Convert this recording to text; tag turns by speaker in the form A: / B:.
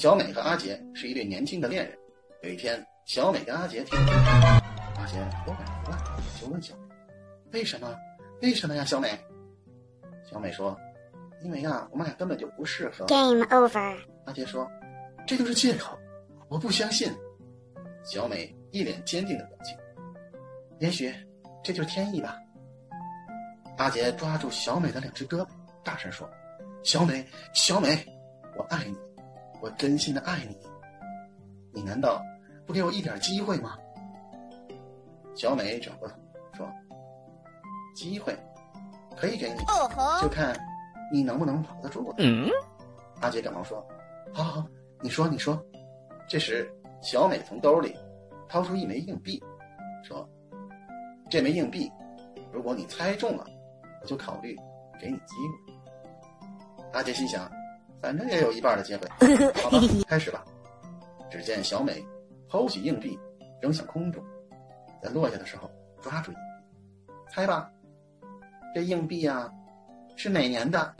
A: 小美和阿杰是一对年轻的恋人。有一天，小美跟阿杰提阿杰都感而发，就问小美：“为什么？为什么呀？”小美，小美说：“因为呀，我们俩根本就不适合。”
B: Game over。
A: 阿杰说：“这就是借口，我不相信。”小美一脸坚定的表情。也许这就是天意吧。阿杰抓住小美的两只胳膊，大声说：“小美，小美，我爱你，我真心的爱你。你难道不给我一点机会吗？”小美转过头说：“机会可以给你，就看你能不能保得住。”阿杰赶忙说：“好好，你说，你说。”这时，小美从兜里掏出一枚硬币，说。这枚硬币，如果你猜中了，我就考虑给你机会。阿杰心想，反正也有一半的机会，好吧，开始吧。只见小美抛起硬币，扔向空中，在落下的时候抓住硬币，猜吧，这硬币呀，是哪年的？